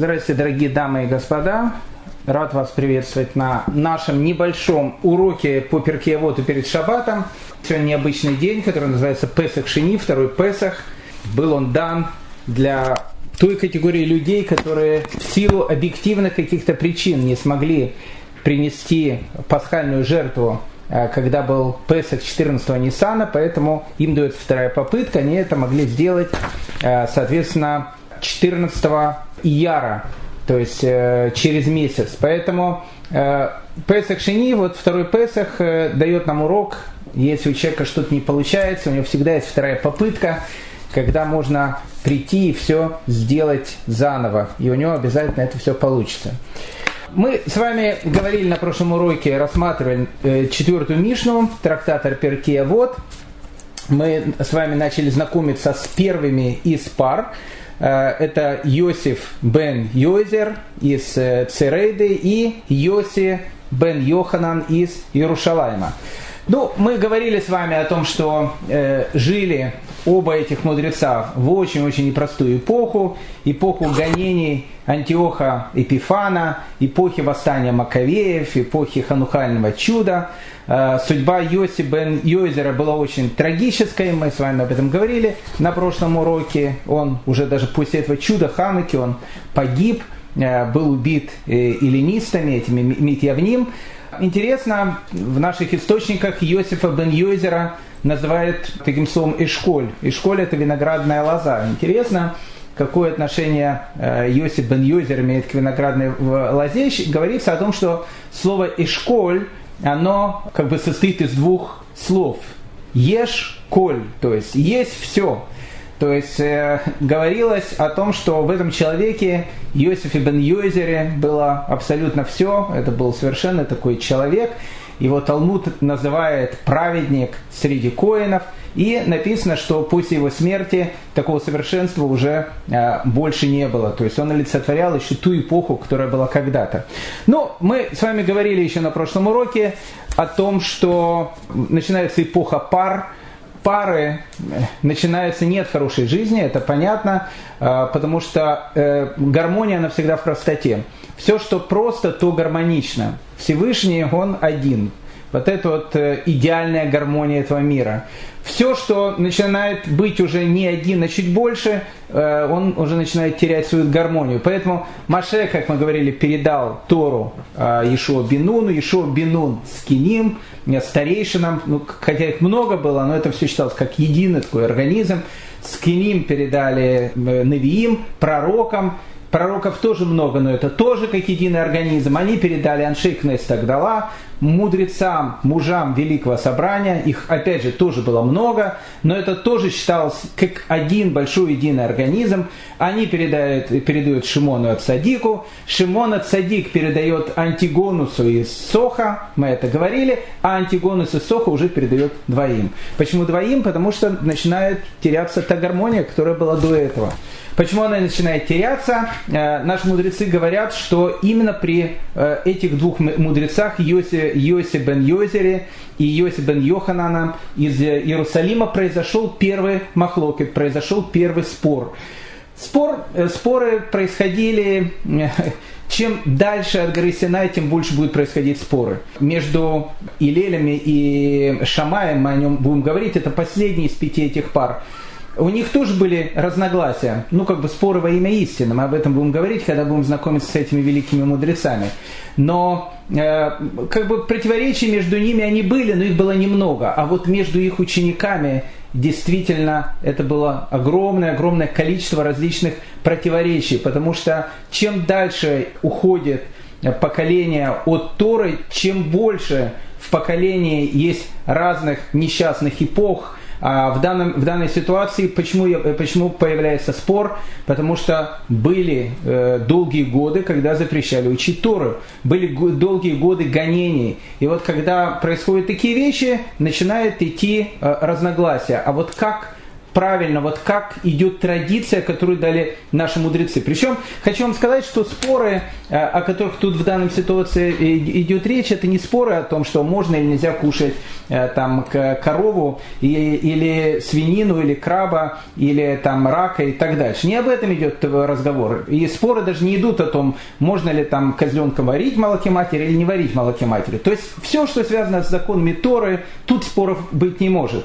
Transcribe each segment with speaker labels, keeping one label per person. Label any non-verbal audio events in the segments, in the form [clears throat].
Speaker 1: Здравствуйте, дорогие дамы и господа. Рад вас приветствовать на нашем небольшом уроке по Перкееводу перед Шаббатом. Сегодня необычный день, который называется Песах Шини, второй Песах. Был он дан для той категории людей, которые в силу объективных каких-то причин не смогли принести пасхальную жертву, э, когда был Песах 14 Ниссана, поэтому им дается вторая попытка, они это могли сделать, э, соответственно, 14 Ияра, то есть э, через месяц. Поэтому Песах Шини, вот второй Песах дает нам урок, если у человека что-то не получается, у него всегда есть вторая попытка, когда можно прийти и все сделать заново, и у него обязательно это все получится. Мы с вами говорили на прошлом уроке, рассматривали э, четвертую Мишну, трактатор Перкея Вот. Мы с вами начали знакомиться с первыми из пар. Э, это Йосиф бен Йозер из э, Церейды и Йоси бен Йоханан из Иерушалайма. Ну, мы говорили с вами о том, что э, жили оба этих мудреца в очень-очень непростую эпоху, эпоху гонений Антиоха Эпифана, эпохи восстания Маковеев, эпохи Ханухального чуда. Э, судьба Йоси бен Йозера была очень трагической, мы с вами об этом говорили на прошлом уроке. Он уже даже после этого чуда Хануки, он погиб, э, был убит э, эллинистами, этими Митьявним. Интересно, в наших источниках Иосифа бен Йозера называют таким словом «эшколь». «Эшколь» – это виноградная лоза. Интересно, какое отношение Йосиф бен Йозер имеет к виноградной лозе. Говорится о том, что слово «эшколь» оно как бы состоит из двух слов. «Ешь коль», то есть «есть все». То есть э, говорилось о том, что в этом человеке Иосифе бен Йозере было абсолютно все. Это был совершенно такой человек. Его Талмуд называет праведник среди коинов. И написано, что после его смерти такого совершенства уже э, больше не было. То есть он олицетворял еще ту эпоху, которая была когда-то. Но мы с вами говорили еще на прошлом уроке о том, что начинается эпоха пар – пары э, начинается нет хорошей жизни, это понятно, э, потому что э, гармония, она всегда в простоте. Все, что просто, то гармонично. Всевышний, он один. Вот это вот идеальная гармония этого мира. Все, что начинает быть уже не один, а чуть больше, он уже начинает терять свою гармонию. Поэтому Маше, как мы говорили, передал Тору Ешуа Бинуну, Ешуа Бинун Скиним, старейшинам, ну, хотя их много было, но это все считалось как единый такой организм. Скиним передали э, Навиим, пророкам, Пророков тоже много, но это тоже как единый организм. Они передали Аншейк Нестагдала, мудрецам, мужам Великого Собрания. Их, опять же, тоже было много, но это тоже считалось как один большой единый организм. Они передают, передают Шимону от Садику. Шимон от Садик передает Антигонусу из Соха, мы это говорили, а Антигонус из Соха уже передает двоим. Почему двоим? Потому что начинает теряться та гармония, которая была до этого. Почему она начинает теряться? Э, наши мудрецы говорят, что именно при э, этих двух мудрецах Йоси, Йоси бен Йозере и Йоси бен Йоханана из Иерусалима произошел первый махлокет, произошел первый спор. Спор, э, споры происходили, чем дальше от горы Синай, тем больше будет происходить споры. Между Илелями и Шамаем, мы о нем будем говорить, это последний из пяти этих пар у них тоже были разногласия, ну как бы споры во имя истины, мы об этом будем говорить, когда будем знакомиться с этими великими мудрецами. Но э, как бы противоречия между ними они были, но их было немного, а вот между их учениками действительно это было огромное-огромное количество различных противоречий, потому что чем дальше уходит поколение от Торы, чем больше в поколении есть разных несчастных эпох, а в, данном, в данной ситуации почему, я, почему появляется спор? Потому что были э, долгие годы, когда запрещали учить Тору. Были долгие годы гонений. И вот когда происходят такие вещи, начинает идти э, разногласия. А вот как правильно, вот как идет традиция, которую дали наши мудрецы. Причем хочу вам сказать, что споры, э, о которых тут в данной ситуации идет речь, это не споры о том, что можно или нельзя кушать э, там корову или свинину, или краба, или там рака и так дальше. Не об этом идет разговор. И споры даже не идут о том, можно ли там козленка варить молоке матери или не варить молоке матери. То есть все, что связано с законами Торы, тут споров быть не может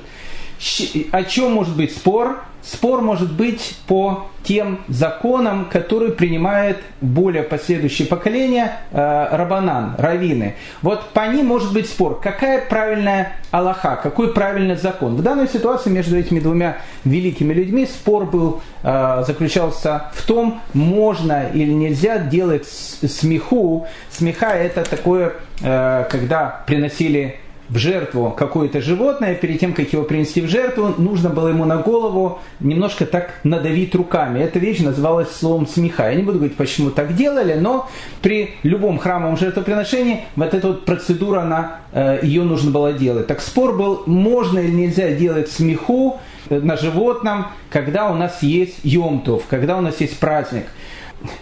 Speaker 1: о чем может быть спор? Спор может быть по тем законам, которые принимает более последующее поколение э, рабанан, равины. Вот по ним может быть спор. Какая правильная Аллаха, какой правильный закон? В данной ситуации между этими двумя великими людьми спор был, э, заключался в том, можно или нельзя делать смеху. Смеха это такое, э, когда приносили в жертву какое-то животное, перед тем, как его принести в жертву, нужно было ему на голову немножко так надавить руками. Эта вещь называлась словом смеха. Я не буду говорить, почему так делали, но при любом храмовом жертвоприношении вот эта вот процедура, она, э, ее нужно было делать. Так спор был, можно или нельзя делать смеху э, на животном, когда у нас есть Йомтов, когда у нас есть праздник.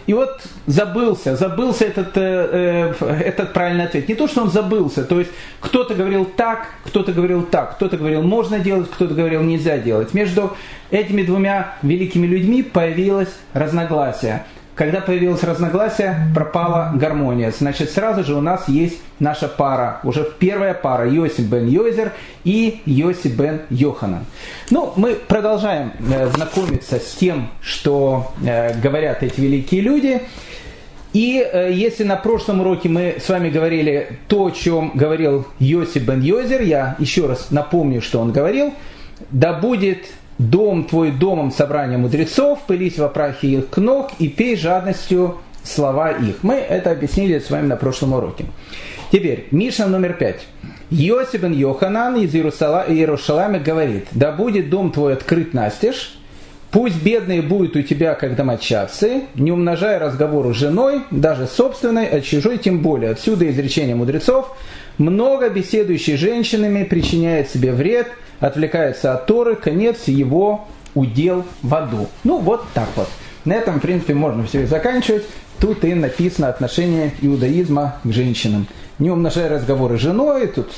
Speaker 1: И вот забылся, забылся этот, э, э, этот правильный ответ. Не то, что он забылся, то есть кто-то говорил так, кто-то говорил так, кто-то говорил можно делать, кто-то говорил нельзя делать. Между этими двумя великими людьми появилось разногласие. Когда появилось разногласие, пропала гармония. Значит, сразу же у нас есть наша пара, уже первая пара, Йосип бен Йозер и Йосип бен Йоханан. Ну, мы продолжаем э, знакомиться с тем, что э, говорят эти великие люди. И э, если на прошлом уроке мы с вами говорили то, о чем говорил Йосип бен Йозер, я еще раз напомню, что он говорил, да будет дом твой домом собрания мудрецов, пылись во прахе их ног и пей жадностью слова их. Мы это объяснили с вами на прошлом уроке. Теперь, Миша номер пять. Йосип бен Йоханан из Иерусалима говорит, да будет дом твой открыт настежь, Пусть бедные будут у тебя, как домочадцы, не умножая разговору с женой, даже собственной, а чужой тем более. Отсюда изречение мудрецов. Много беседующих женщинами причиняет себе вред – отвлекается от Торы, конец его удел в аду. Ну, вот так вот. На этом, в принципе, можно все и заканчивать. Тут и написано отношение иудаизма к женщинам. Не умножая разговоры с женой, тут,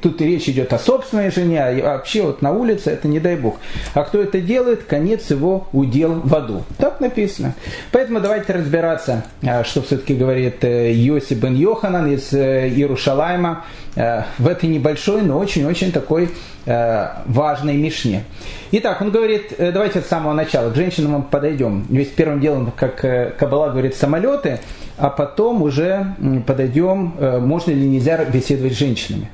Speaker 1: тут и речь идет о собственной жене, а вообще вот на улице это не дай бог. А кто это делает, конец его удел в аду. Так написано. Поэтому давайте разбираться, а, что все-таки говорит э, Йоси бен Йоханан из э, Иерушалайма э, в этой небольшой, но очень-очень такой важной мишне. Итак, он говорит, давайте с самого начала, к женщинам мы подойдем. Ведь первым делом, как Кабала говорит, самолеты, а потом уже подойдем, можно или нельзя беседовать с женщинами.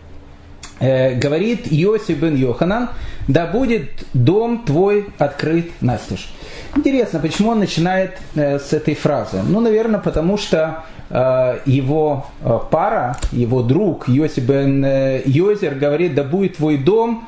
Speaker 1: Говорит Йосиф бен Йоханан, да будет дом твой открыт настежь. Интересно, почему он начинает э, с этой фразы? Ну, наверное, потому что э, его э, пара, его друг Йосип бен э, Йозер говорит, да будет твой дом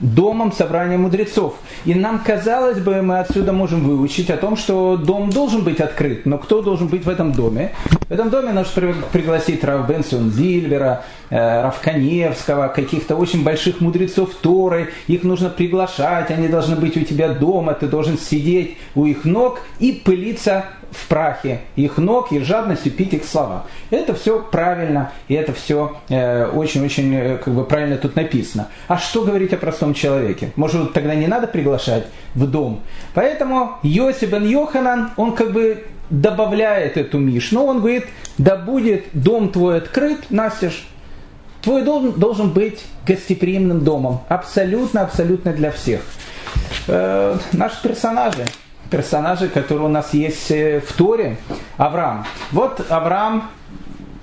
Speaker 1: домом собрания мудрецов. И нам казалось бы, мы отсюда можем выучить о том, что дом должен быть открыт. Но кто должен быть в этом доме? В этом доме нужно пригласить Рав Бенсон Зильбера, э, Рав Каневского, каких-то очень больших мудрецов Торы. Их нужно приглашать, они должны быть у тебя дома, ты должен сидеть у их ног и пылиться в прахе их ног и жадностью пить их слова. Это все правильно, и это все э, очень-очень э, как бы правильно тут написано. А что говорить о простом человеке? Может, тогда не надо приглашать в дом? Поэтому Йосип бен Йоханан, он как бы добавляет эту мишну, он говорит, да будет дом твой открыт, настежь, Твой дом должен быть гостеприимным домом, абсолютно-абсолютно для всех. Э, наши персонажи, персонажи, которые у нас есть э, в Торе. Авраам. Вот Авраам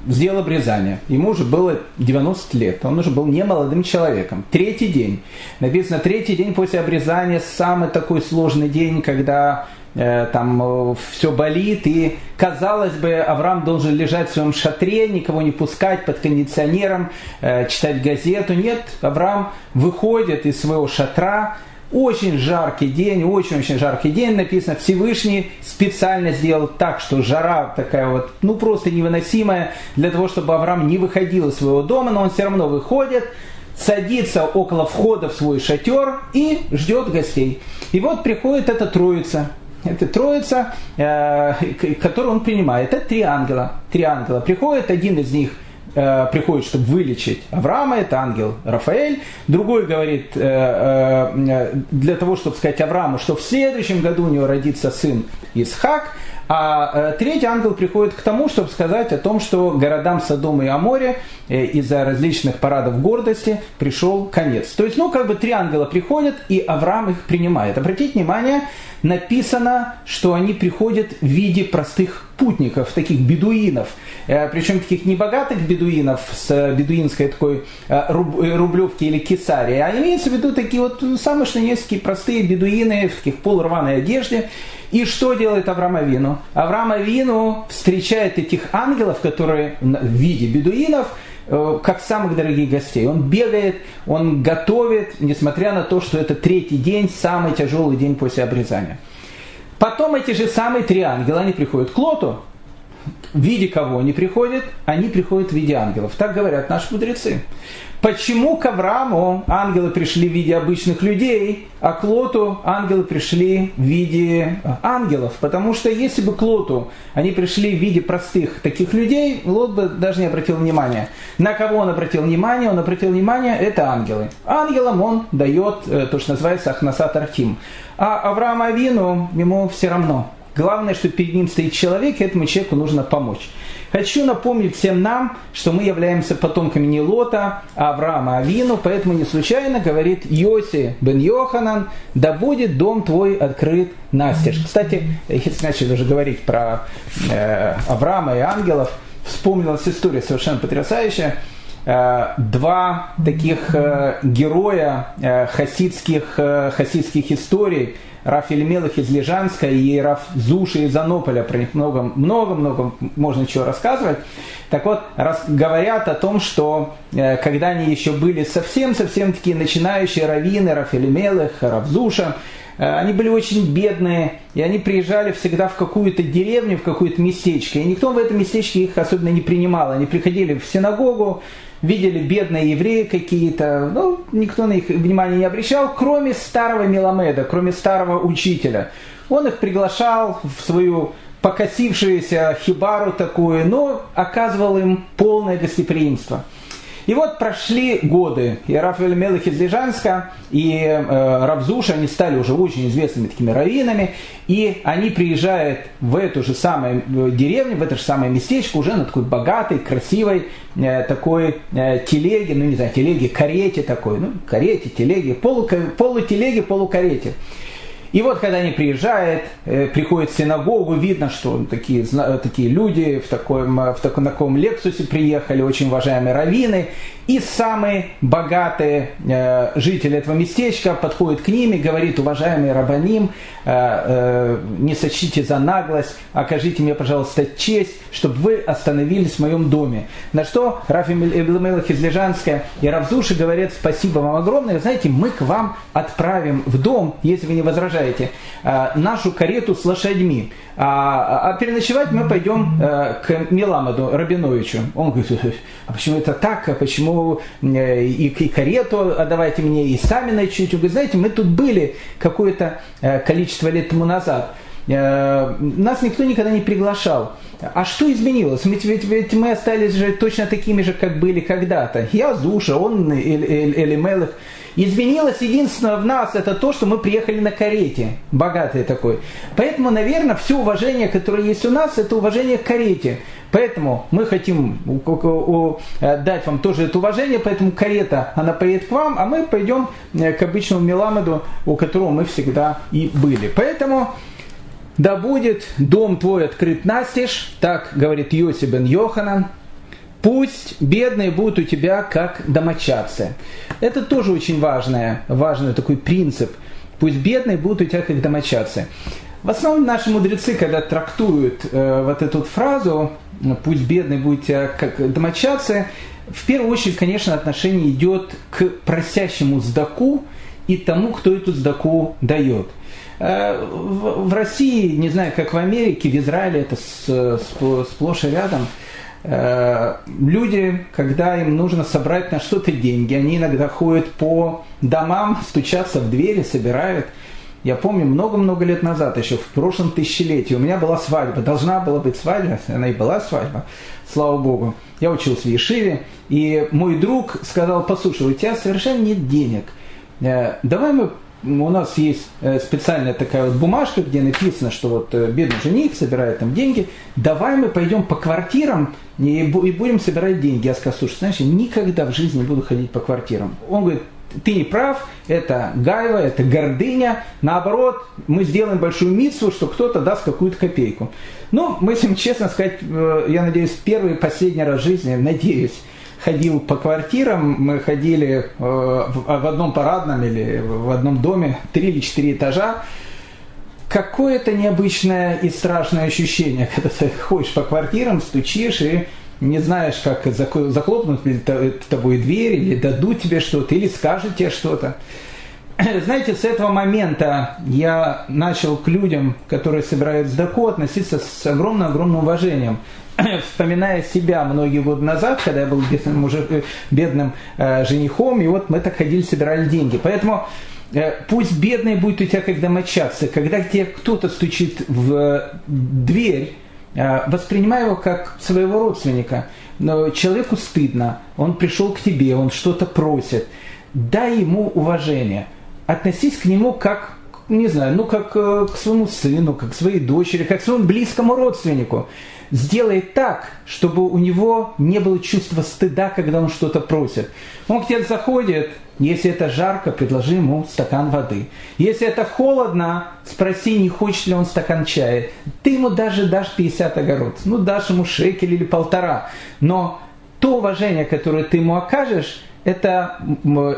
Speaker 1: сделал обрезание. Ему уже было 90 лет. Он уже был не молодым человеком. Третий день. Написано, третий день после обрезания самый такой сложный день, когда э, там э, все болит. И, казалось бы, Авраам должен лежать в своем шатре, никого не пускать под кондиционером, читать газету. Нет, Авраам выходит из своего шатра, очень жаркий день, очень-очень жаркий день, написано, Всевышний специально сделал так, что жара такая вот, ну просто невыносимая, для того, чтобы Авраам не выходил из своего дома, но он все равно выходит, садится около входа в свой шатер и ждет гостей. И вот приходит эта троица. Это троица, э, которую он принимает. Это три ангела. Три ангела. Приходит один из них э, приходит, чтобы вылечить Авраама, это ангел Рафаэль. Другой говорит, э, э, для того, чтобы сказать Аврааму, что в следующем году у него родится сын Исхак. А третий ангел приходит к тому, чтобы сказать о том, что городам Содома и Аморе из-за различных парадов гордости пришел конец. То есть, ну, как бы три ангела приходят, и Авраам их принимает. Обратите внимание, написано, что они приходят в виде простых путников, таких бедуинов. Э, Причем таких небогатых бедуинов с бедуинской такой рублевки или кесарии, а имеется в виду такие вот самые что несколько простые бедуины в таких полурваной одежде. И что делает Авраам Авину? Авраам Авину встречает этих ангелов, которые в виде бедуинов, э, как самых дорогих гостей. Он бегает, он готовит, несмотря на то, что это третий день, самый тяжелый день после обрезания. Потом эти же самые три ангела, они приходят к Лоту. В виде кого они приходят? Они приходят в виде ангелов. Так говорят наши мудрецы. Почему к Аврааму ангелы пришли в виде обычных людей, а к Лоту ангелы пришли в виде ангелов? Потому что если бы к Лоту они пришли в виде простых таких людей, Лот бы даже не обратил внимания. На кого он обратил внимание? Он обратил внимание, это ангелы. Ангелам он дает э, то, что называется Ахнасат Архим. А Авраам Авину ему все равно. Главное, что перед ним стоит человек, и этому человеку нужно помочь. Хочу напомнить всем нам, что мы являемся потомками не Лота, а Авраама Авину, поэтому не случайно говорит Йоси бен Йоханан, да будет дом твой открыт настежь. Кстати, если начали уже говорить про э, Авраама и ангелов, вспомнилась история совершенно потрясающая. Э, два таких э, героя э, хасидских, э, хасидских историй – Раф Ельмелых из Лежанска и Раф Зуши из Анополя. Про них много-много можно чего рассказывать. Так вот, раз, говорят о том, что э, когда они еще были совсем-совсем такие начинающие раввины, Раф Ельмелых, Раф Зуша, э, они были очень бедные, и они приезжали всегда в какую-то деревню, в какое-то местечко. И никто в этом местечке их особенно не принимал. Они приходили в синагогу, видели бедные евреи какие-то, ну, никто на их внимание не обращал, кроме старого Меламеда, кроме старого учителя. Он их приглашал в свою покосившуюся хибару такую, но оказывал им полное гостеприимство. И вот прошли годы, и Рафаэль Мелых из Лежанска, и э, Равзуша, они стали уже очень известными такими раввинами, и они приезжают в эту же самую э, деревню, в это же самое местечко, уже на такой богатой, красивой э, такой э, телеге, ну не знаю, телеге, карете такой, ну карете, телеге, полу, полутелеге, полукарете. И вот, когда они приезжают, э, приходят в синагогу, видно, что такие, такие люди в таком, в таком, таком лексусе приехали, очень уважаемые раввины, и самые богатые э, жители этого местечка подходят к ним и говорит, уважаемый Рабаним, э, э, не сочтите за наглость, окажите мне, пожалуйста, честь, чтобы вы остановились в моем доме. На что Рафим Эблемелах из Лежанска и Равзуши говорят, спасибо вам огромное, знаете, мы к вам отправим в дом, если вы не возражаете, э, нашу карету с лошадьми. А, а переночевать мы пойдем э, к Миламаду Рабиновичу. Он говорит, а почему это так, а почему э, и, и карету отдавайте мне, и сами ночуете. Он говорит, знаете, мы тут были какое-то э, количество лет тому назад. Нас никто никогда не приглашал. А что изменилось? Ведь, ведь, ведь мы остались же точно такими же, как были когда-то. Я Зуша, он Элимелых. Изменилось единственное в нас, это то, что мы приехали на карете, богатый такой. Поэтому, наверное, все уважение, которое есть у нас, это уважение к карете. Поэтому мы хотим э, дать вам тоже это уважение, поэтому карета, она поедет к вам, а мы пойдем э, к обычному Меламеду, у которого мы всегда и были. Поэтому да будет дом твой открыт настежь, так говорит Йосиб бен Йоханан, Пусть бедные будут у тебя как домочадцы. Это тоже очень важное, важный такой принцип. Пусть бедные будут у тебя как домочадцы. В основном наши мудрецы, когда трактуют э, вот эту фразу «пусть бедные будут у тебя как домочадцы», в первую очередь, конечно, отношение идет к просящему сдаку и тому, кто эту сдаку дает. Э, в России, не знаю, как в Америке, в Израиле это сплошь и рядом – Э, люди, когда им нужно собрать на что-то деньги, они иногда ходят по домам, [laughs] стучатся в двери, собирают. Я помню, много-много лет назад, еще в прошлом тысячелетии, у меня была свадьба, должна была быть свадьба, она и была свадьба, слава богу. Я учился в Ешиве, и мой друг сказал, послушай, у тебя совершенно нет денег, э, давай мы у нас есть э, специальная такая вот бумажка, где написано, что вот э, бедный жених собирает там деньги, давай мы пойдем по квартирам и будем собирать деньги. Я сказал, слушай, знаешь, я никогда в жизни не буду ходить по квартирам. Он говорит, ты не прав, это гайва, это гордыня. Наоборот, мы сделаем большую митсу, что кто-то даст какую-то копейку. Ну, мы с ним, честно сказать, э, я надеюсь, первый и последний раз в жизни, надеюсь, ходил по квартирам, мы ходили э, в одном парадном или в одном доме, три или четыре этажа. Какое-то необычное и страшное ощущение, [laughs] когда ты ходишь по квартирам, стучишь и не знаешь, как захлопнут ли тобой дверь, или дадут тебе что-то, или скажут тебе что-то. [clears throat] Знаете, с этого момента я начал к людям, которые собирают сдаку, относиться с огромным-огромным уважением. [coughs] вспоминая себя многие годы назад, когда я был бедным, уже, э, бедным э, женихом, и вот мы так ходили, собирали деньги. Поэтому э, пусть бедный будет у тебя как домочадцы, когда тебе кто-то стучит в э, дверь, воспринимай его как своего родственника. Но человеку стыдно, он пришел к тебе, он что-то просит. Дай ему уважение. Относись к нему как не знаю, ну как э, к своему сыну, как к своей дочери, как к своему близкому родственнику сделай так, чтобы у него не было чувства стыда, когда он что-то просит. Он к тебе заходит, если это жарко, предложи ему стакан воды. Если это холодно, спроси, не хочет ли он стакан чая. Ты ему даже дашь 50 огород, ну дашь ему шекель или полтора. Но то уважение, которое ты ему окажешь, это,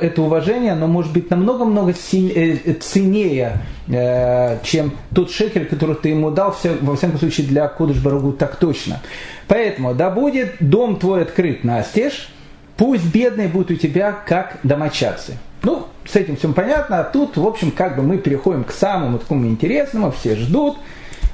Speaker 1: это уважение, оно может быть намного-много э, ценнее, э, чем тот шекель, который ты ему дал, во всяком случае для Кудыш Барагу так точно. Поэтому, да будет дом твой открыт настежь, пусть бедные будут у тебя как домочадцы. Ну, с этим всем понятно, а тут, в общем, как бы мы переходим к самому такому интересному, все ждут,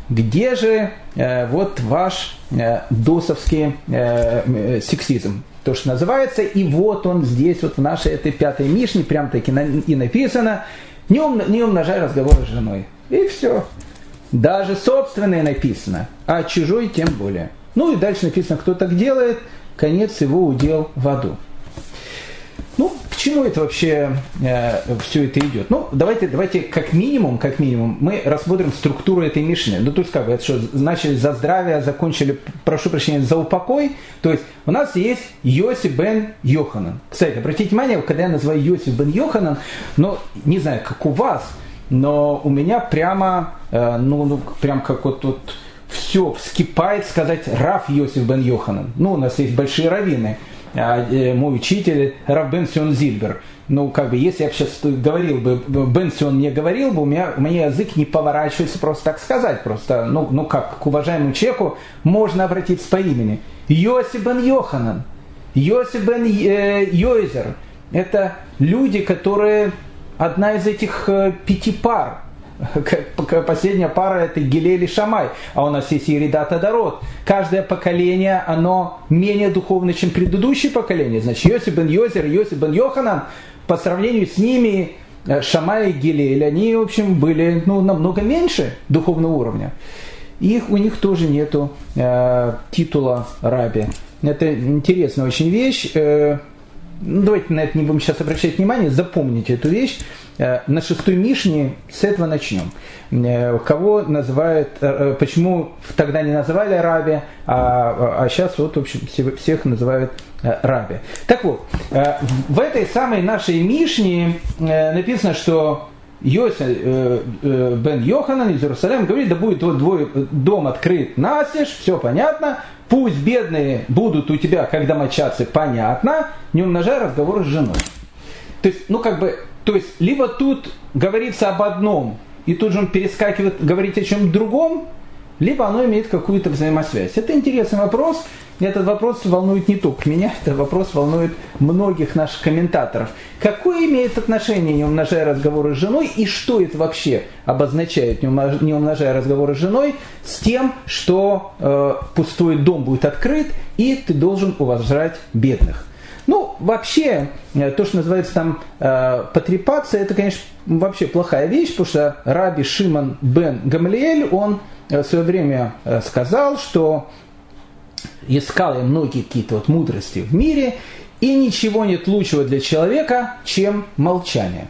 Speaker 1: где же э, вот ваш э, досовский э, э сексизм то, что называется. И вот он здесь, вот в нашей этой пятой Мишне, прям таки и написано, не, ум, не умножай разговоры с женой. И все. Даже собственное написано, а чужой тем более. Ну и дальше написано, кто так делает, конец его удел в аду. Ну, чему это вообще э, все это идет? Ну, давайте, давайте как минимум, как минимум, мы рассмотрим структуру этой мишны. Ну, то есть, как бы, это что, начали за здравие, закончили, прошу прощения, за упокой. То есть, у нас есть Йосиф бен Йоханан. Кстати, обратите внимание, когда я называю Йосиф бен Йоханан, ну, не знаю, как у вас, но у меня прямо, э, ну, ну, прям как вот тут все вскипает сказать Раф Йосиф бен Йоханан. Ну, у нас есть большие раввины. А, э, мой учитель Раф Бен Сион Зильбер. Ну, как бы, если я сейчас говорил бы, Бен Сион не говорил бы, у меня, у меня язык не поворачивается просто так сказать. Просто, ну, ну как, к уважаемому человеку можно обратиться по имени. Йосиф Бен Йоханан, Йосиф Бен э, Йойзер. Это люди, которые одна из этих э, пяти пар, Последняя пара это Гилель и Шамай, а у нас есть Ирида Тадарот. Каждое поколение, оно менее духовно, чем предыдущее поколение. Значит, Йосиф бен Йозер, Йосиф бен Йоханан, по сравнению с ними, э, Шамай и Гилель, они, в общем, были ну, намного меньше духовного уровня. Их, у них тоже нету э, титула раби. Это интересная очень вещь. Э, ну, давайте на это не будем сейчас обращать внимание, запомните эту вещь. Э, на шестой Мишне с этого начнем. Э, кого называют, э, почему тогда не называли раби, а, а сейчас вот, в общем, всех называют раби. Так вот, в этой самой нашей Мишне написано, что Йосиф бен Йоханан из Иерусалима говорит, да будет вот двой, дом открыт настежь, все понятно, пусть бедные будут у тебя как домочадцы, понятно, не умножай разговоры с женой. То есть, ну как бы то есть, либо тут говорится об одном, и тут же он перескакивает, говорить о чем-то другом, либо оно имеет какую-то взаимосвязь. Это интересный вопрос. Этот вопрос волнует не только меня, [laughs] этот вопрос волнует многих наших комментаторов. Какое имеет отношение, не умножая разговоры с женой, и что это вообще обозначает, не умножая разговоры с женой, с тем, что э, пустой дом будет открыт, и ты должен уважать бедных. Ну, вообще, э, то, что называется там э, потрепаться, это, конечно, вообще плохая вещь, потому что Раби Шимон бен Гамлиэль, он э, в свое время э, сказал, что искал я многие какие-то вот мудрости в мире, и ничего нет лучшего для человека, чем молчание.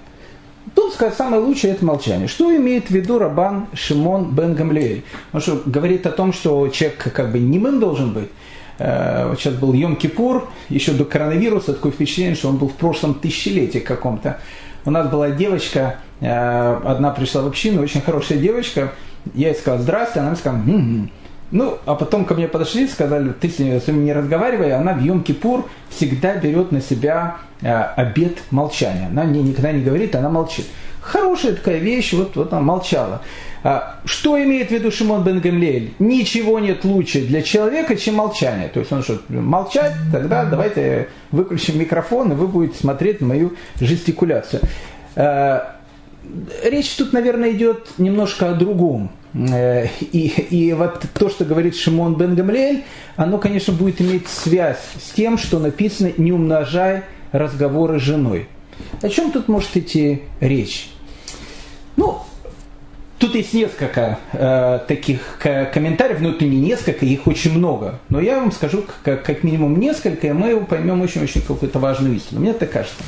Speaker 1: Тут сказать, самое лучшее это молчание. Что имеет в виду Рабан Шимон бен Гамлиэль? Он что, говорит о том, что человек как бы немым должен быть. Э, вот сейчас был Йом-Кипур, еще до коронавируса, такое впечатление, что он был в прошлом тысячелетии каком-то. У нас была девочка, э, одна пришла в общину, очень хорошая девочка, я ей сказал «Здрасте», она мне сказала «М-м-м». Ну, а потом ко мне подошли, сказали, ты с ней не разговаривай, она в Йом-Кипур всегда берет на себя э, обед молчания. Она мне никогда не говорит, она молчит. Хорошая такая вещь, вот, вот она молчала. А, что имеет в виду Шимон бен Гамлиэль? Ничего нет лучше для человека, чем молчание. То есть он что, молчать, тогда давайте выключим микрофон, и вы будете смотреть на мою жестикуляцию. А, речь тут, наверное, идет немножко о другом. Э, и, и вот то, что говорит Шимон бен Гамлиэль, оно, конечно, будет иметь связь с тем, что написано «не умножай разговоры с женой». О чем тут может идти речь? Ну, тут есть несколько э, таких комментариев, но это не несколько, их очень много. Но я вам скажу как, как минимум несколько, и мы поймем очень-очень какую-то важную истину. Мне так кажется.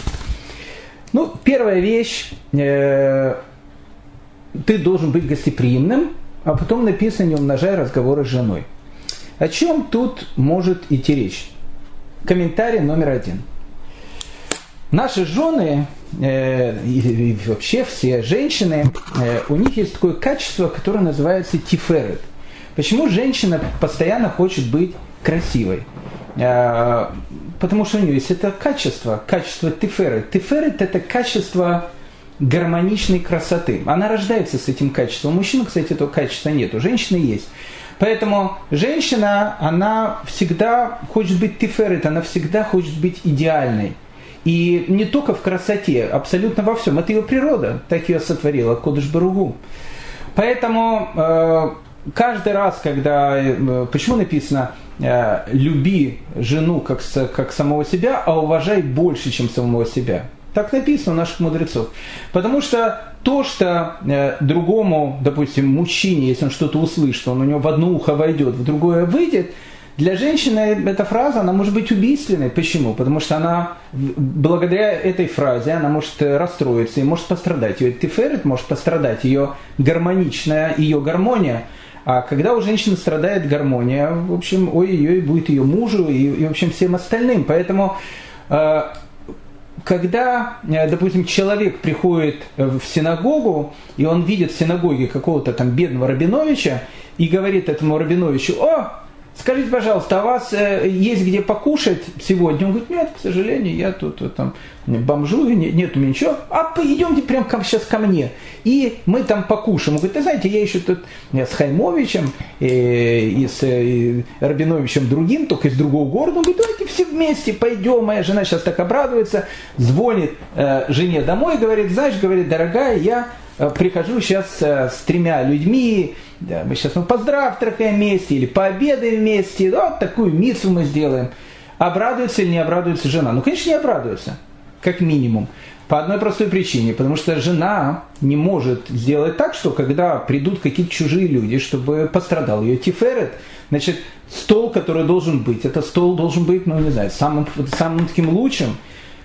Speaker 1: Ну, первая вещь, э, ты должен быть гостеприимным, а потом написано «не умножай разговоры с женой». О чем тут может идти речь? Комментарий номер один. Наши жены э, и, и вообще все женщины, э, у них есть такое качество, которое называется тиферет. Почему женщина постоянно хочет быть красивой? Э, потому что у нее есть это качество, качество тиферет. Тиферет это качество гармоничной красоты. Она рождается с этим качеством. У мужчин, кстати, этого качества нет, у женщины есть. Поэтому женщина, она всегда хочет быть тиферет, она всегда хочет быть идеальной. И не только в красоте, абсолютно во всем. Это ее природа, так ее сотворила Кодыш Баругу. Поэтому э, каждый раз, когда... Э, почему написано э, «люби жену как, как самого себя, а уважай больше, чем самого себя»? Так написано у наших мудрецов. Потому что то, что э, другому, допустим, мужчине, если он что-то услышит, он у него в одно ухо войдет, в другое выйдет, для женщины эта фраза, она может быть убийственной. Почему? Потому что она, благодаря этой фразе, она может расстроиться и может пострадать. Ее тиферет может пострадать, ее гармоничная, ее гармония. А когда у женщины страдает гармония, в общем, ой-ой-ой, будет ее мужу и, и в общем, всем остальным. Поэтому э, когда, э, допустим, человек приходит в синагогу, и он видит в синагоге какого-то там бедного Рабиновича, и говорит этому Рабиновичу, о, скажите, пожалуйста, а у вас э, есть где покушать сегодня? Он говорит, нет, к сожалению, я тут вот, там бомжую, нет, нет у меня ничего. А идемте прямо сейчас ко мне, и мы там покушаем. Он говорит, ты знаете, я еще тут с Хаймовичем э, и с э, Рабиновичем другим, только из другого города. Он говорит, давайте все вместе пойдем. Моя жена сейчас так обрадуется, звонит э, жене домой, говорит, знаешь, говорит, дорогая, я э, прихожу сейчас э, с тремя людьми, да, мы сейчас мы позавтракаем вместе или пообедаем вместе, вот такую миссу мы сделаем. Обрадуется или не обрадуется жена? Ну, конечно, не обрадуется, как минимум. По одной простой причине, потому что жена не может сделать так, что когда придут какие-то чужие люди, чтобы пострадал ее тиферет, значит, стол, который должен быть, это стол должен быть, ну, не знаю, самым, самым таким лучшим,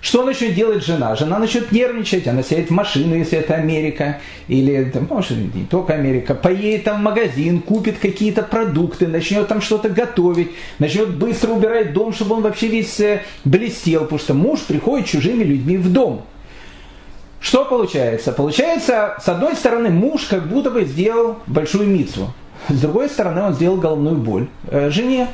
Speaker 1: что начнет делать жена? Жена начнет нервничать, она сядет в машину, если это Америка, или, там, может, не только Америка, поедет там в магазин, купит какие-то продукты, начнет там что-то готовить, начнет быстро убирать дом, чтобы он вообще весь э, блестел, потому что муж приходит чужими людьми в дом. Что получается? Получается, с одной стороны, муж как будто бы сделал большую мицу, с другой стороны, он сделал головную боль э, жене.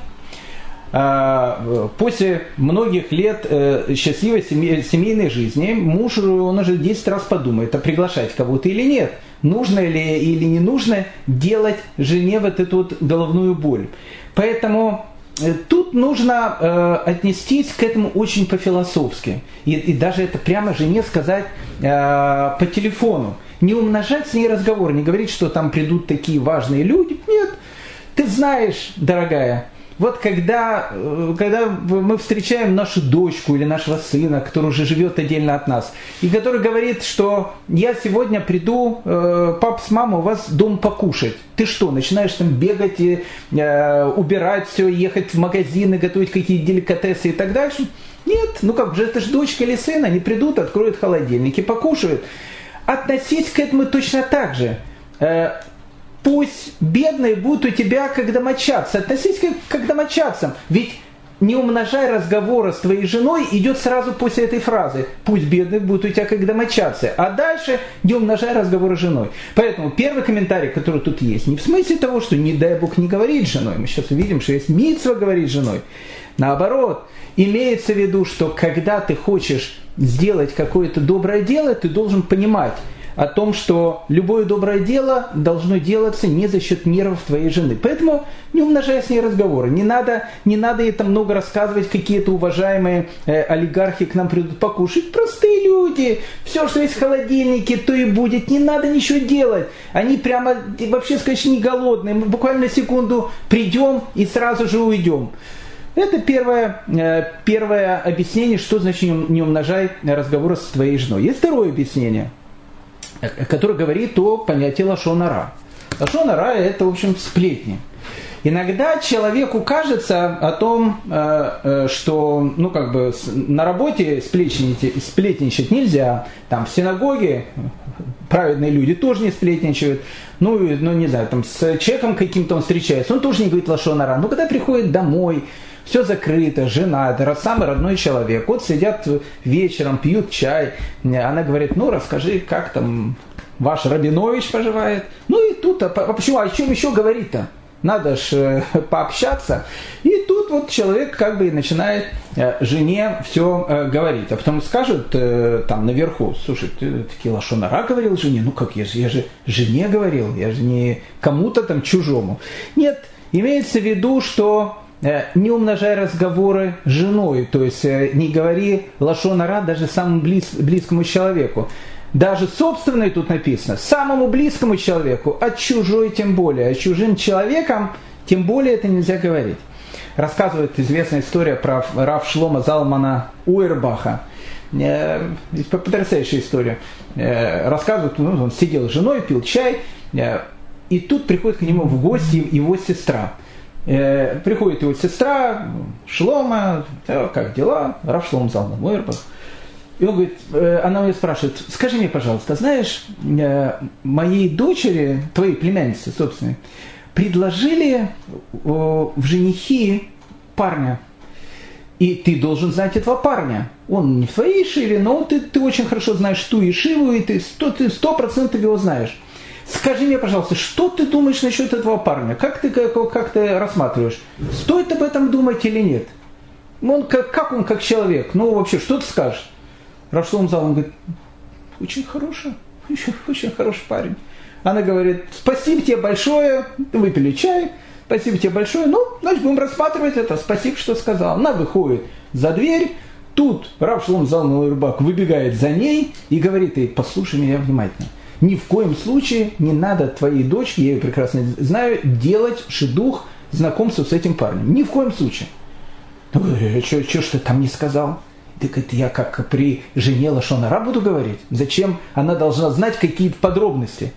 Speaker 1: А, после многих лет э, счастливой семейной жизни муж, он уже 10 раз подумает, а приглашать кого-то или нет. нужно ли или не нужно делать жене вот эту вот головную боль. Поэтому э, Тут нужно э, отнестись к этому очень по-философски. И, и даже это прямо жене сказать по телефону. Не умножать с ней разговор, не говорить, что там придут такие важные люди. Нет. Ты знаешь, дорогая, вот когда, э, когда мы встречаем нашу дочку или нашего сына, который уже живет отдельно от нас, и который говорит, что я сегодня приду, э, пап с мамой, у вас дом покушать. Ты что, начинаешь там бегать, и, э, убирать все, ехать в магазины, готовить какие-то деликатесы и так дальше? Нет, ну как же, это же дочка или сын, они придут, откроют холодильник и покушают. Относись к этому точно так же пусть бедные будут у тебя как домочадцы. Относись как, как домочадцам. Ведь не умножай разговоры с твоей женой, идет сразу после этой фразы. Пусть бедные будут у тебя как домочадцы. А дальше не умножай разговоры с женой. Поэтому первый комментарий, который тут есть, не в смысле того, что не дай Бог не говорить с женой. Мы сейчас увидим, что есть митцва говорить с женой. Наоборот, имеется в виду, что когда ты хочешь сделать какое-то доброе дело, ты должен понимать, о том, что любое доброе дело должно делаться не за счет нервов твоей жены. Поэтому не умножай с ней разговоры. Не надо, не надо ей там много рассказывать, какие-то уважаемые э, олигархи к нам придут покушать. Простые люди. Все, что есть в холодильнике, то и будет. Не надо ничего делать. Они прямо, вообще сказать, не голодные. Мы буквально секунду придем и сразу же уйдем. Это первое, э, первое объяснение, что значит не умножай разговоры с твоей женой. Есть второе объяснение – который говорит о понятии лошонара. Лошонара – это, в общем, сплетни. Иногда человеку кажется о том, э, э, что ну, как бы на работе сплетничать, сплетничать нельзя, там в синагоге праведные люди тоже не сплетничают, ну, ну не знаю, там с человеком каким-то он встречается, он тоже не говорит лошонара. Но когда приходит домой, все закрыто, жена, это самый родной человек. Вот сидят вечером, пьют чай. Она говорит, ну расскажи, как там ваш Рабинович поживает. Ну и тут, а почему, о чем еще говорить-то? Надо же э, [laughs] пообщаться. И тут вот человек как бы начинает э, жене все э, говорить. А потом скажет там наверху, слушай, ты такие лошонара говорил жене? Ну как, я же, я же жене говорил, я же не кому-то там чужому. Нет, имеется в виду, что не умножай разговоры с женой, то есть э, не говори лошонара даже самому близ, близкому человеку. Даже собственной тут написано, самому близкому человеку, а чужой тем более, а чужим человеком тем более это нельзя говорить. Рассказывает известная история про Рав Шлома Залмана Уэрбаха. Э, потрясающая история. Рассказывает, ну, он сидел с женой, пил чай, и тут приходит к нему в гости его сестра – Э, приходит его сестра, Шлома, как дела? Рав Шлом зал на Мойербах. И он говорит, э, она меня спрашивает, скажи мне, пожалуйста, знаешь, э, моей дочери, твоей племяннице, собственно, предложили в женихи парня. И ты должен знать этого парня. Он не в твоей шиве, но ты, ты очень хорошо знаешь ту и шиву, и ты сто процентов его знаешь. Скажи мне, пожалуйста, что ты думаешь насчет этого парня? Как ты, как, как ты рассматриваешь? Стоит об этом думать или нет? Он, как, как он как человек? Ну, вообще, что ты скажешь? Рашлом зал, он говорит, очень хороший, очень, очень хороший парень. Она говорит, спасибо тебе большое, выпили чай, спасибо тебе большое, ну, значит, будем рассматривать это, спасибо, что сказал. Она выходит за дверь, тут Рав Шлом Зал Рыбак выбегает за ней и говорит ей, послушай меня внимательно ни в коем случае не надо твоей дочке, я ее прекрасно знаю, делать шедух знакомства с этим парнем. Ни в коем случае. Ну, что, что ж ты там не сказал? Так это я как при жене Лашонара буду говорить? Зачем она должна знать какие-то подробности?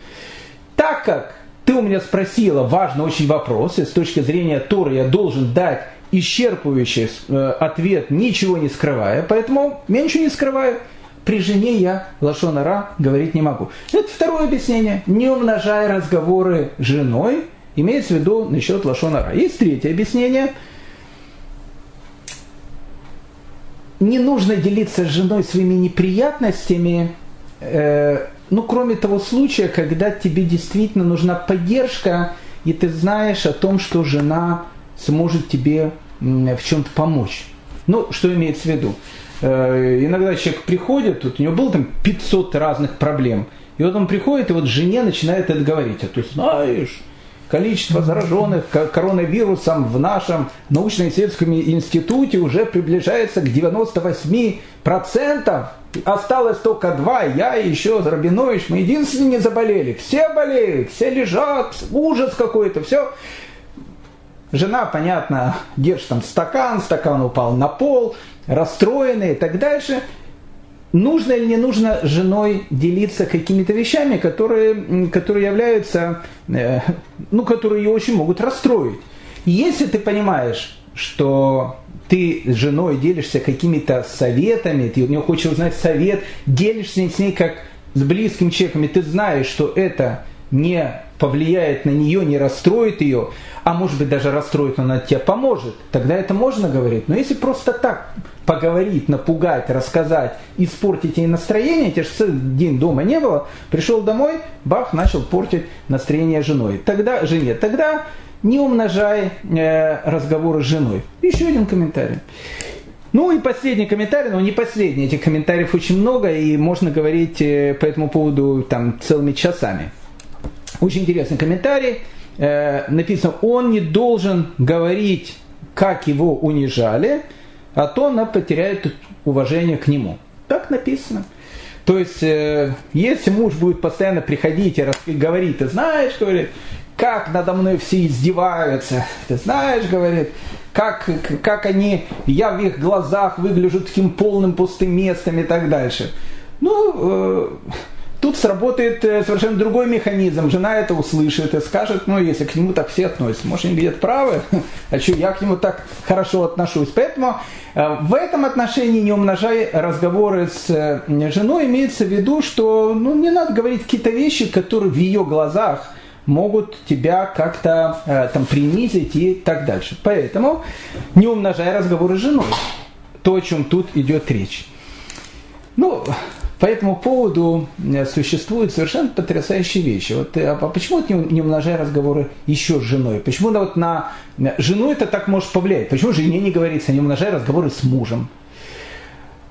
Speaker 1: Так как ты у меня спросила важный очень вопрос, и с точки зрения Торы я должен дать исчерпывающий э, ответ, ничего не скрывая, поэтому я ничего не скрываю при жене я лошонара говорить не могу. Это второе объяснение. Не умножая разговоры с женой, имеется в виду насчет лошонара. Есть третье объяснение. Не нужно делиться с женой своими неприятностями, э, ну, кроме того случая, когда тебе действительно нужна поддержка, и ты знаешь о том, что жена сможет тебе в чем-то помочь. Ну, что имеется в виду? Э, иногда человек приходит, тут у него было там 500 разных проблем. И вот он приходит, и вот жене начинает это говорить. А ты знаешь, количество зараженных коронавирусом в нашем научно-исследовательском институте уже приближается к 98%. Осталось только два, я и еще Рабинович, мы единственные не заболели. Все болеют, все лежат, ужас какой-то, все. Жена, понятно, держит там стакан, стакан упал на пол, расстроенный и так дальше. Нужно или не нужно женой делиться какими-то вещами, которые, которые являются, э, ну, которые ее очень могут расстроить. Если ты понимаешь, что ты с женой делишься какими-то советами, ты у нее хочешь узнать совет, делишься с ней как с близким человеком, и ты знаешь, что это не повлияет на нее, не расстроит ее, а может быть даже расстроит, но она тебе поможет, тогда это можно говорить. Но если просто так поговорить, напугать, рассказать, испортить ей настроение, тебе же целый день дома не было, пришел домой, бах, начал портить настроение женой. Тогда, жене, тогда не умножай э, разговоры с женой. Еще один комментарий. Ну и последний комментарий, но не последний, этих комментариев очень много, и можно говорить э, по этому поводу там целыми часами. Очень интересный комментарий. Э, написано, он не должен говорить, как его унижали, а то она потеряет уважение к нему. Так написано. То есть, э, если муж будет постоянно приходить и говорить, ты знаешь, говорит, как надо мной все издеваются, ты знаешь, говорит, как, как они, я в их глазах выгляжу таким полным пустым местом и так дальше. Ну, э, Тут сработает э, совершенно другой механизм. Жена это услышит и скажет, ну, если к нему так все относятся, может, они где-то правы, [laughs] а что, я к нему так хорошо отношусь. Поэтому э, в этом отношении, не умножая разговоры с э, женой, имеется в виду, что ну, не надо говорить какие-то вещи, которые в ее глазах могут тебя как-то э, там принизить и так дальше. Поэтому не умножая разговоры с женой. То, о чем тут идет речь. Ну, по этому поводу э, существуют совершенно потрясающие вещи. Вот, э, а почему ты не умножай разговоры еще с женой? Почему на, вот на жену это так может повлиять? Почему жене не говорится, не умножай разговоры с мужем?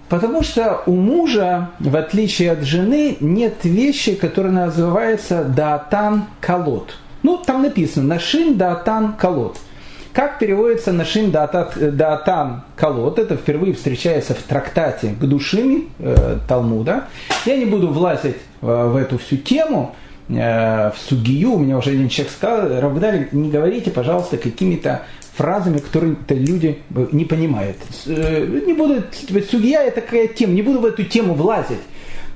Speaker 1: Потому что у мужа, в отличие от жены, нет вещи, которая называется даатан колот. Ну, там написано нашин даатан колот. Как переводится Нашим Даатан Колот, это впервые встречается в трактате к душими э, Талмуда. Я не буду влазить э, в эту всю тему, э, в сугию, у меня уже один человек сказал, Равгдали, не говорите, пожалуйста, какими-то фразами, которые люди э, не понимают. Э, не буду, сугия это такая тема, не буду в эту тему влазить.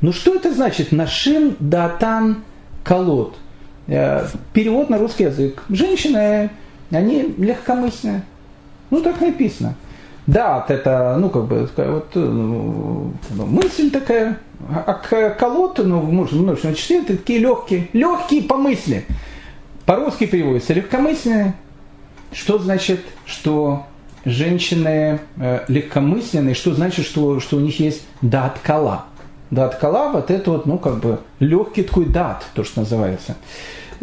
Speaker 1: Но что это значит? Нашим Датан Колот. Э, перевод на русский язык. Женщина они легкомысленные. Ну, так написано. Да, это, ну, как бы, такая вот ну, мысль такая, а колоты, ну, в множественном числе, это такие легкие, легкие по мысли. По-русски переводится легкомысленные. Что значит, что женщины э, легкомысленные, что значит, что, что у них есть дат кала? Дат кала, вот это вот, ну, как бы, легкий такой дат, то, что называется.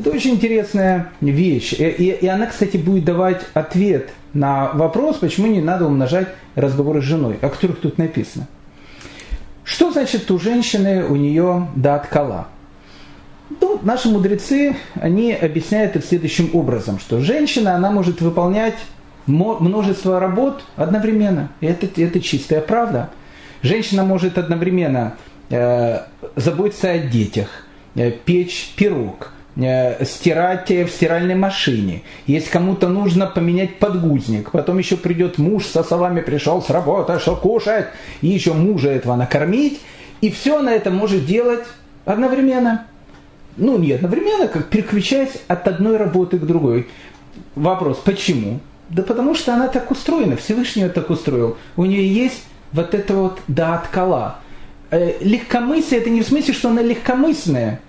Speaker 1: Это очень интересная вещь. И, и, и она, кстати, будет давать ответ на вопрос, почему не надо умножать разговоры с женой, о которых тут написано. Что значит у женщины, у нее дат кала? Ну, наши мудрецы, они объясняют это следующим образом, что женщина, она может выполнять множество работ одновременно. Это, это чистая правда. Женщина может одновременно э, заботиться о детях, э, печь пирог, стирать в стиральной машине. Если кому-то нужно поменять подгузник, потом еще придет муж со словами пришел с работы, что кушать, и еще мужа этого накормить, и все она это может делать одновременно. Ну, не одновременно, как переключаясь от одной работы к другой. Вопрос, почему? Да потому что она так устроена, Всевышний ее так устроил. У нее есть вот это вот да откала. Э, легкомыслие, это не в смысле, что она легкомысленная,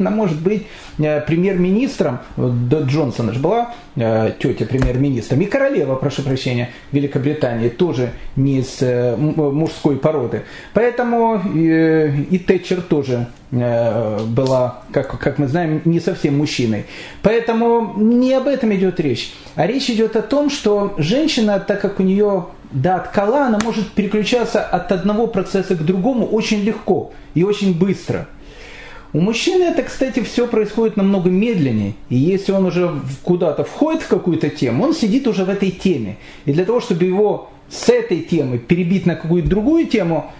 Speaker 1: она может быть э, премьер-министром, вот Джонсона же была э, тетя премьер-министром, и королева, прошу прощения, Великобритании тоже не из э, мужской породы. Поэтому и Тэтчер тоже была, как, как мы знаем, не совсем мужчиной. Поэтому не об этом идет речь. А речь идет о том, что женщина, так как у нее дат кала, она может переключаться от одного процесса к другому очень легко и очень быстро – У мужчины это, кстати, все происходит намного медленнее. И если он уже куда-то входит в какую-то тему, он сидит уже в этой теме. И для того, чтобы его с этой темы перебить на какую-то другую тему,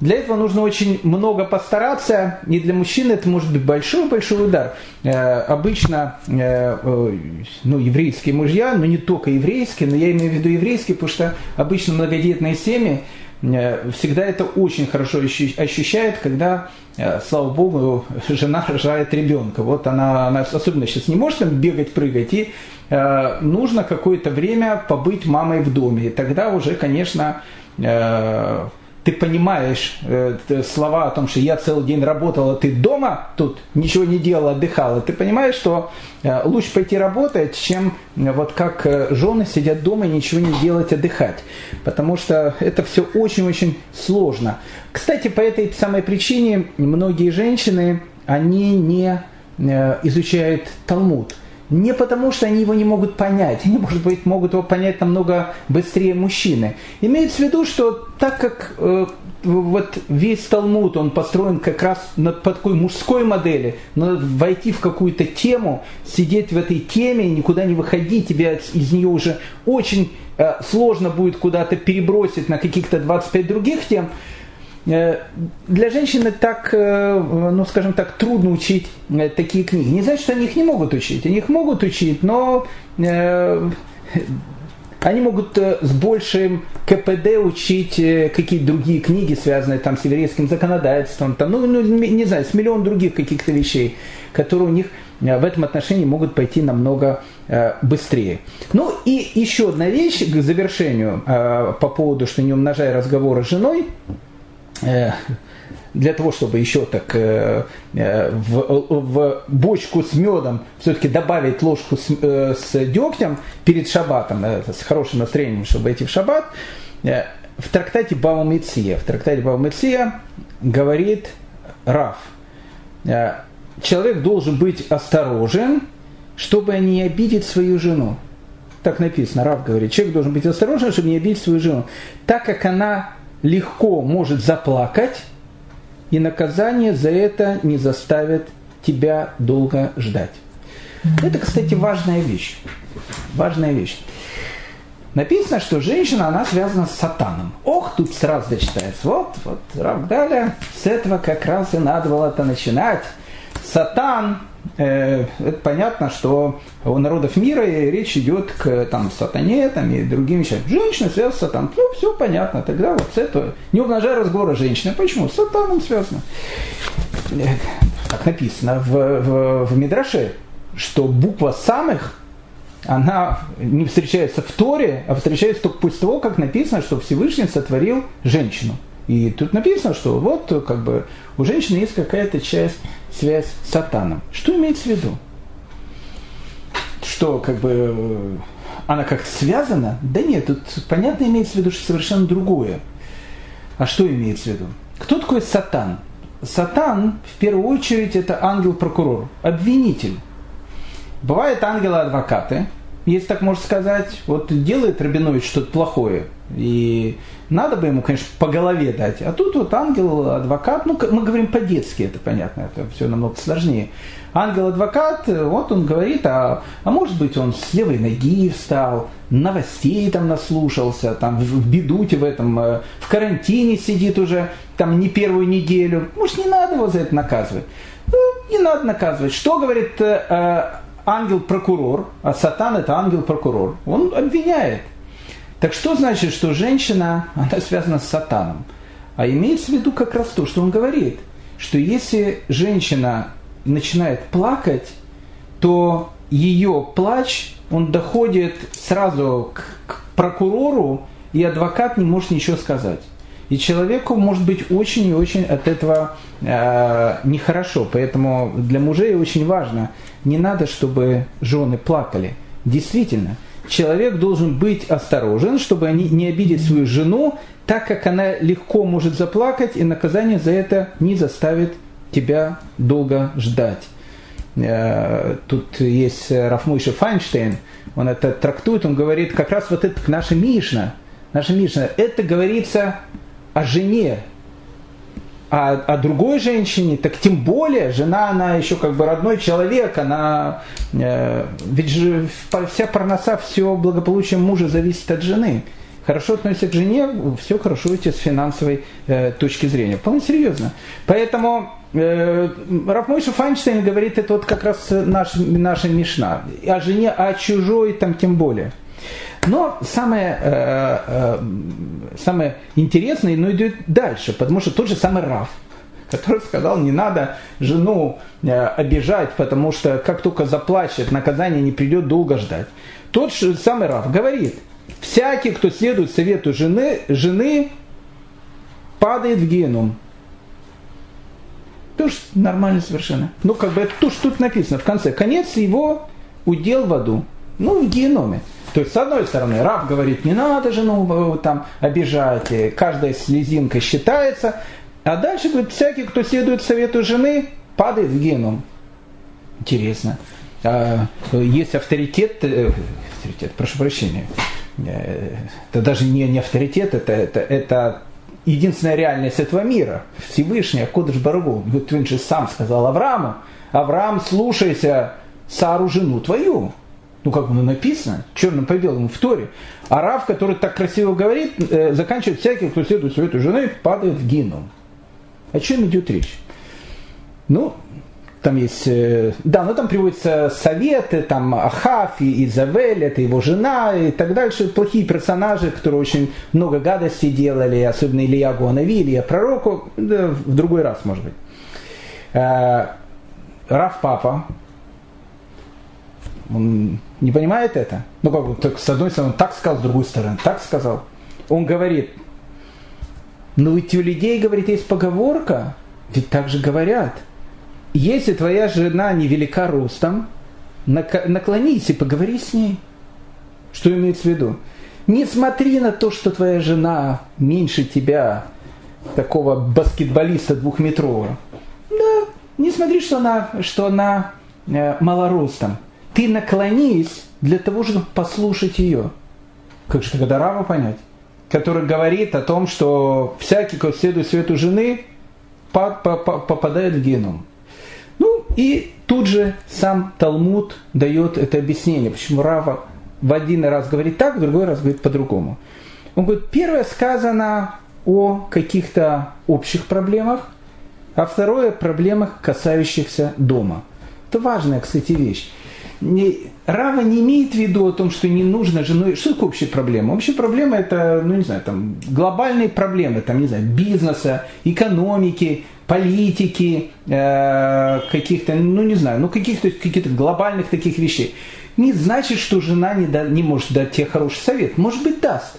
Speaker 1: для этого нужно очень много постараться, и для мужчины это может быть большой-большой удар. Э, обычно э, ну, еврейские мужья, но не только еврейские, но я имею в виду еврейские, потому что обычно многодетные семьи, Э, всегда это очень хорошо ощущает, когда, э, слава богу, жена рожает ребенка. Вот она, она особенно сейчас не может там бегать, прыгать, и э, нужно какое-то время побыть мамой в доме. И тогда уже, конечно, э, ты понимаешь э, слова о том, что я целый день работала, ты дома тут ничего не делала, отдыхала, ты понимаешь, что э, лучше пойти работать, чем э, вот как э, жены сидят дома и ничего не делать, отдыхать. Потому что это все очень-очень сложно. Кстати, по этой самой причине многие женщины, они не э, изучают Талмуд не потому, что они его не могут понять, они, может быть, могут его понять намного быстрее мужчины. Имеется в виду, что так как э, вот весь Талмуд, он построен как раз на, по такой мужской модели, но войти в какую-то тему, сидеть в этой теме, никуда не выходить, тебя из нее уже очень э, сложно будет куда-то перебросить на каких-то 25 других тем, для женщины так, э, ну скажем так, трудно учить э, такие книги. Не значит, что они их не могут учить. Они их могут учить, но они могут с большим КПД учить какие-то другие книги, связанные там с еврейским законодательством, там, ну, ну, не знаю, с миллион других каких-то вещей, которые у них в этом отношении могут пойти намного быстрее. Ну и еще одна вещь к завершению по поводу, что не умножая разговоры с женой, Э, для того, чтобы еще так э, э, в, в бочку с медом все-таки добавить ложку с, с дегтем перед шаббатом, с хорошим настроением, чтобы идти в шаббат, в трактате Баумиция, в трактате Баумиция говорит Раф, человек должен быть осторожен, чтобы не обидеть свою жену. Так написано, Раф говорит, человек должен быть осторожен, чтобы не обидеть свою жену, так как она легко может заплакать, и наказание за это не заставит тебя долго ждать. Это, кстати, важная вещь. Важная вещь. Написано, что женщина, она связана с сатаном. Ох, тут сразу дочитается. Вот, вот, Равдаля, с этого как раз и надо было это начинать. Сатан это понятно, что у народов мира речь идет к там, сатане там, и другим вещам. Женщина связана с сатаном. Ну, все понятно. Тогда вот с этого, не умножая разговора женщины. Почему? С сатаном связано. Э, как написано в, в, в Мидраше, что буква самых она не встречается в Торе, а встречается только после того, как написано, что Всевышний сотворил женщину. И тут написано, что вот как бы у женщины есть какая-то часть, связь с сатаном. Что имеется в виду? Что как бы она как связана? Да нет, тут понятно имеется в виду, что совершенно другое. А что имеется в виду? Кто такой сатан? Сатан, в первую очередь, это ангел-прокурор, обвинитель. Бывают ангелы-адвокаты, если так можно сказать, вот делает Рабинович что-то плохое, и надо бы ему, конечно, по голове дать. А тут вот ангел, адвокат, ну, мы говорим по-детски, это понятно, это все намного сложнее. Ангел-адвокат, вот он говорит, а, а может быть он с левой ноги встал, новостей там наслушался, там в, бедуте в этом, э, в карантине сидит уже там не первую неделю. Может, не надо его за это наказывать? Ну, не надо наказывать. Что говорит э, э ангел-прокурор, а сатан это ангел-прокурор? Он обвиняет. Так что значит, что женщина, [laughs] она связана с сатаном? А имеется в виду как раз то, что он говорит, что если женщина начинает плакать, то ее плач, он доходит сразу к, к прокурору, и адвокат не может ничего сказать. И человеку может быть очень и очень от этого э, нехорошо. Поэтому для мужей очень важно, не надо, чтобы жены плакали. Действительно, человек должен быть осторожен, чтобы не обидеть свою жену, так как она легко может заплакать, и наказание за это не заставит тебя долго ждать. Э, тут есть Рафмуйша Файнштейн, он это трактует, он говорит, как раз вот это наша Мишна, наша Мишна, это говорится о жене. а, а другой женщине, так тем более, жена, она еще как бы родной человек, она, э, ведь же вся парноса, все благополучие мужа зависит от жены. Хорошо относится к жене, все хорошо идти с финансовой э, точки зрения. Вполне серьезно. Поэтому э, Рафмойша Файнштейн говорит, это вот как раз наш, наша Мишна. О жене, о чужой там тем более. Но самое, э, э, самое интересное, но идет дальше, потому что тот же самый Раф, который сказал, не надо жену э, обижать, потому что как только заплачет, наказание не придет долго ждать. Тот же самый Раф говорит, всякий, кто следует совету жены, жены падает в геном. Тоже нормально совершенно. Ну, как бы это то, что тут написано в конце. Конец его удел в аду. Ну, в геноме. То есть, с одной стороны, раб говорит, не надо жену э, там обижать, каждая слезинка считается. А дальше говорит, всякий, кто следует совету жены, падает в геном. Интересно. А, есть авторитет, э, авторитет, прошу прощения, э, это даже не, не авторитет, это, это, это единственная реальность этого мира. Всевышний, Акодыш Барагу. Вот он же сам сказал Аврааму, Авраам, слушайся Сару жену твою ну как бы написано, черным по белому в Торе. А Рав, который так красиво говорит, э, заканчивает всякий, кто следует совету жены, падает в геном. О чем идет речь? Ну, там есть, э, да, ну там приводятся советы, там Ахаф и Изавель, это его жена и так дальше, плохие персонажи, которые очень много гадостей делали, особенно Илья Гуанави, Илья Пророку, да, в другой раз, может быть. Э, Рав Папа, он не понимает это. Ну, как бы, так, с одной стороны, он так сказал, с другой стороны, так сказал. Он говорит, ну ведь у людей, говорит, есть поговорка, ведь так же говорят. Если твоя жена невелика ростом, наклонись и поговори с ней. Что имеется в виду? Не смотри на то, что твоя жена меньше тебя, такого баскетболиста двухметрового. Да, не смотри, что она, что она э, малоростом ты наклонись для того, чтобы послушать ее. Как же тогда Рава понять? Который говорит о том, что всякий, кто следует свету жены, попадает в геном. Ну и тут же сам Талмуд дает это объяснение, почему Рава в один раз говорит так, в другой раз говорит по-другому. Он говорит, первое сказано о каких-то общих проблемах, а второе проблемах, касающихся дома. Это важная, кстати, вещь Рава не имеет в виду о том, что не нужно женой. Что такое общая проблема? Общая проблема это, ну не знаю, там глобальные проблемы, там, не знаю, бизнеса, экономики, политики, э, каких-то, ну не знаю, ну каких-то каких-то глобальных таких вещей. Не значит, что жена не, да, не может дать тебе хороший совет. Может быть, даст.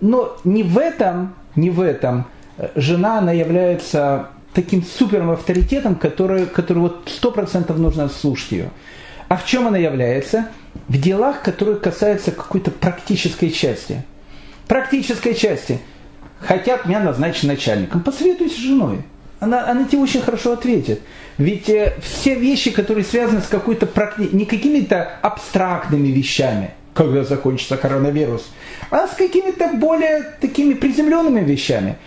Speaker 1: Но не в этом, не в этом э, жена, она является таким супером авторитетом, который, который вот сто процентов нужно слушать ее. А в чем она является? В делах, которые касаются какой-то практической части. Практической части. Хотят меня назначить начальником. Посоветуйся с женой. Она, она тебе очень хорошо ответит. Ведь э, все вещи, которые связаны с какой-то практи... не какими-то абстрактными вещами, когда закончится коронавирус, а с какими-то более такими приземленными вещами.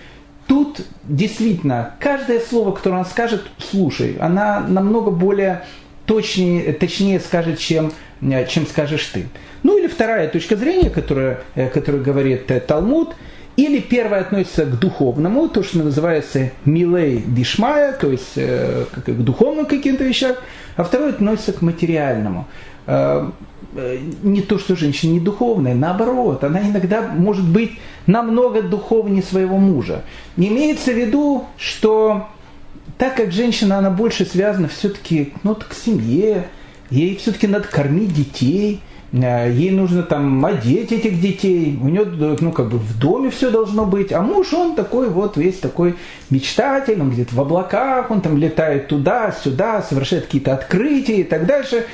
Speaker 1: Тут действительно каждое слово, которое она скажет, слушай, она намного более точнее, точнее скажет, чем, э, чем скажешь ты. Ну или вторая точка зрения, которая, э, которую говорит э, Талмуд, или первая относится к духовному, то, что называется милей дишмая, то есть к духовным каким-то вещам, а второе относится к материальному. Не то, что женщина не духовная, наоборот, она иногда может быть намного духовнее своего мужа. Не имеется в виду, что так как женщина, она больше связана все-таки ну, к семье, ей все-таки надо кормить детей, э, ей нужно там одеть этих детей, у нее, ну, как бы в доме все должно быть, а муж, он такой вот весь такой мечтатель, он где-то в облаках, он там летает туда-сюда, совершает какие-то открытия и так дальше.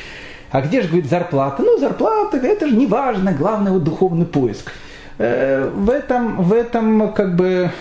Speaker 1: А где же, говорит, зарплата? Ну, зарплата, это же не важно, главное вот духовный поиск. Э, в этом, в этом как бы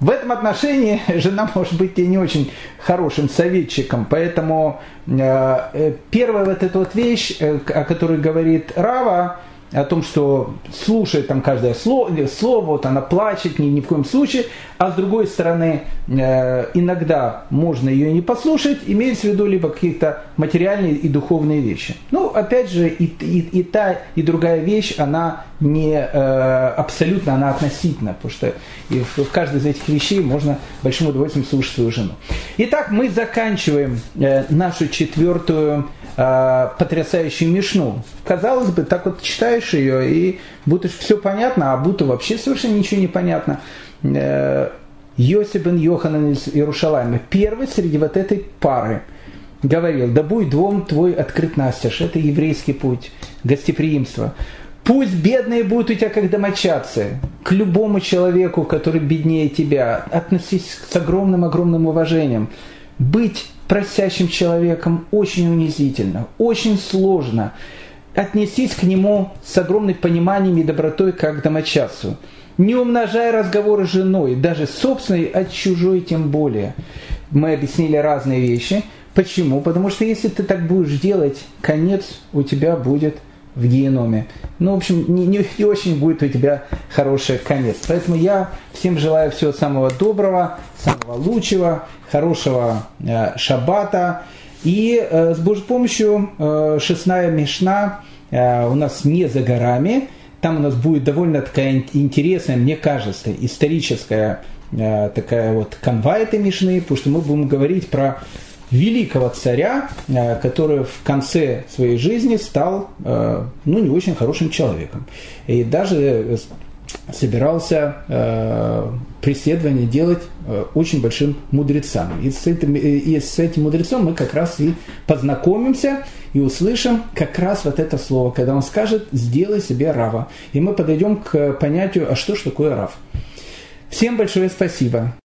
Speaker 1: в этом отношении [laughs] жена может быть и не очень хорошим советчиком, поэтому э, э, первая вот эта вот вещь, э, о которой говорит Рава, о том, что слушает там каждое слово, слово вот она плачет, ни, ни в коем случае, а с другой стороны, э, иногда можно ее не послушать, имеется в виду либо какие-то материальные и духовные вещи. Ну, опять же, и, и, и та, и другая вещь, она не э, абсолютно, она относительно, потому что и в, в каждой из этих вещей можно большим удовольствием слушать свою жену. Итак, мы заканчиваем э, нашу четвертую э, потрясающую мишну. Казалось бы, так вот читаешь ее, и будто все понятно, а будто вообще совершенно ничего не понятно. Э, Йосип бен Йоханан из Иерушалайма, первый среди вот этой пары, говорил, да будет двум твой открыт настежь, это еврейский путь, гостеприимство. Пусть бедные будут у тебя как домочадцы. К любому человеку, который беднее тебя, относись с огромным-огромным уважением. Быть просящим человеком очень унизительно, очень сложно. Отнесись к нему с огромным пониманием и добротой, как к домочадцу. Не умножай разговоры с женой, даже собственной, а чужой тем более. Мы объяснили разные вещи. Почему? Потому что если ты так будешь делать, конец у тебя будет – в геноме. Ну, в общем, не, не, не очень будет у тебя хороший конец. Поэтому я всем желаю всего самого доброго, самого лучшего, хорошего э, шаббата. И э, с Божьей помощью э, шестная мешна э, у нас не за горами. Там у нас будет довольно такая интересная, мне кажется, историческая э, такая вот канва этой мешны, потому что мы будем говорить про великого царя, э, который в конце своей жизни стал э, ну, не очень хорошим человеком. И даже э, собирался преследование делать очень большим мудрецам. И с, этим, и с этим мудрецом мы как раз и познакомимся и услышим как раз вот это слово, когда он скажет «сделай себе рава». И мы подойдем к понятию «а что ж такое рав?». Всем большое спасибо.